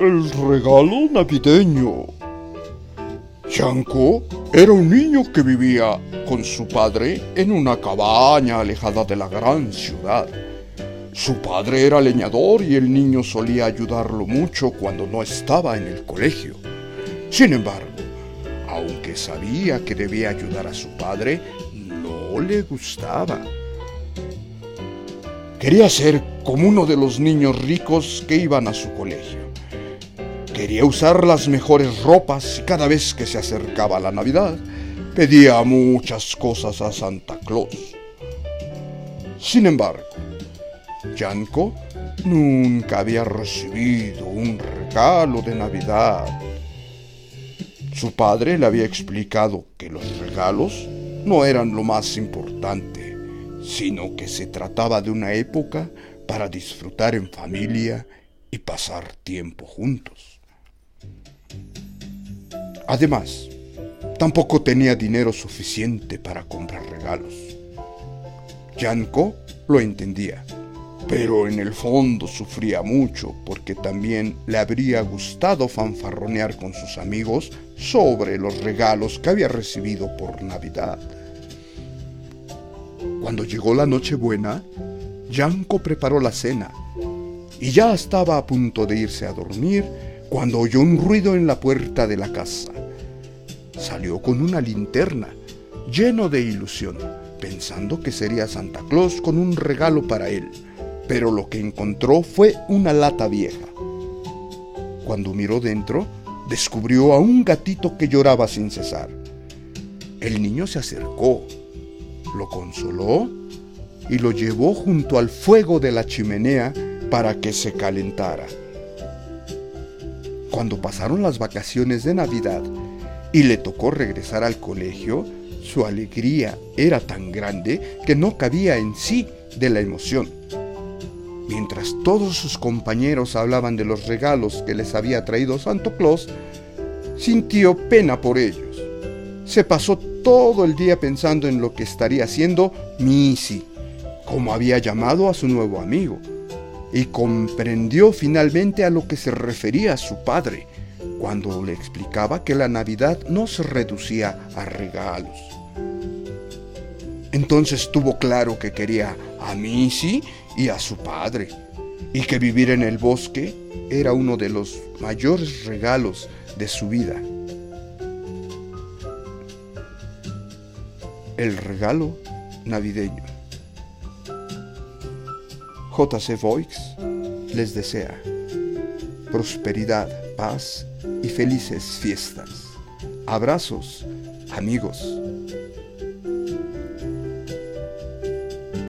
El regalo navideño. Yanko era un niño que vivía con su padre en una cabaña alejada de la gran ciudad. Su padre era leñador y el niño solía ayudarlo mucho cuando no estaba en el colegio. Sin embargo, aunque sabía que debía ayudar a su padre, no le gustaba. Quería ser como uno de los niños ricos que iban a su colegio. Quería usar las mejores ropas y cada vez que se acercaba la Navidad pedía muchas cosas a Santa Claus. Sin embargo, Yanko nunca había recibido un regalo de Navidad. Su padre le había explicado que los regalos no eran lo más importante, sino que se trataba de una época para disfrutar en familia y pasar tiempo juntos. Además, tampoco tenía dinero suficiente para comprar regalos. Yanko lo entendía, pero en el fondo sufría mucho porque también le habría gustado fanfarronear con sus amigos sobre los regalos que había recibido por Navidad. Cuando llegó la Nochebuena, Yanko preparó la cena y ya estaba a punto de irse a dormir cuando oyó un ruido en la puerta de la casa. Salió con una linterna, lleno de ilusión, pensando que sería Santa Claus con un regalo para él, pero lo que encontró fue una lata vieja. Cuando miró dentro, descubrió a un gatito que lloraba sin cesar. El niño se acercó, lo consoló y lo llevó junto al fuego de la chimenea para que se calentara. Cuando pasaron las vacaciones de Navidad y le tocó regresar al colegio, su alegría era tan grande que no cabía en sí de la emoción. Mientras todos sus compañeros hablaban de los regalos que les había traído Santo Claus, sintió pena por ellos. Se pasó todo el día pensando en lo que estaría haciendo Missy, como había llamado a su nuevo amigo, y comprendió finalmente a lo que se refería su padre cuando le explicaba que la Navidad no se reducía a regalos. Entonces tuvo claro que quería a Missy y a su padre, y que vivir en el bosque era uno de los mayores regalos de su vida. El regalo navideño. JC Voix les desea prosperidad, paz y felices fiestas. Abrazos, amigos.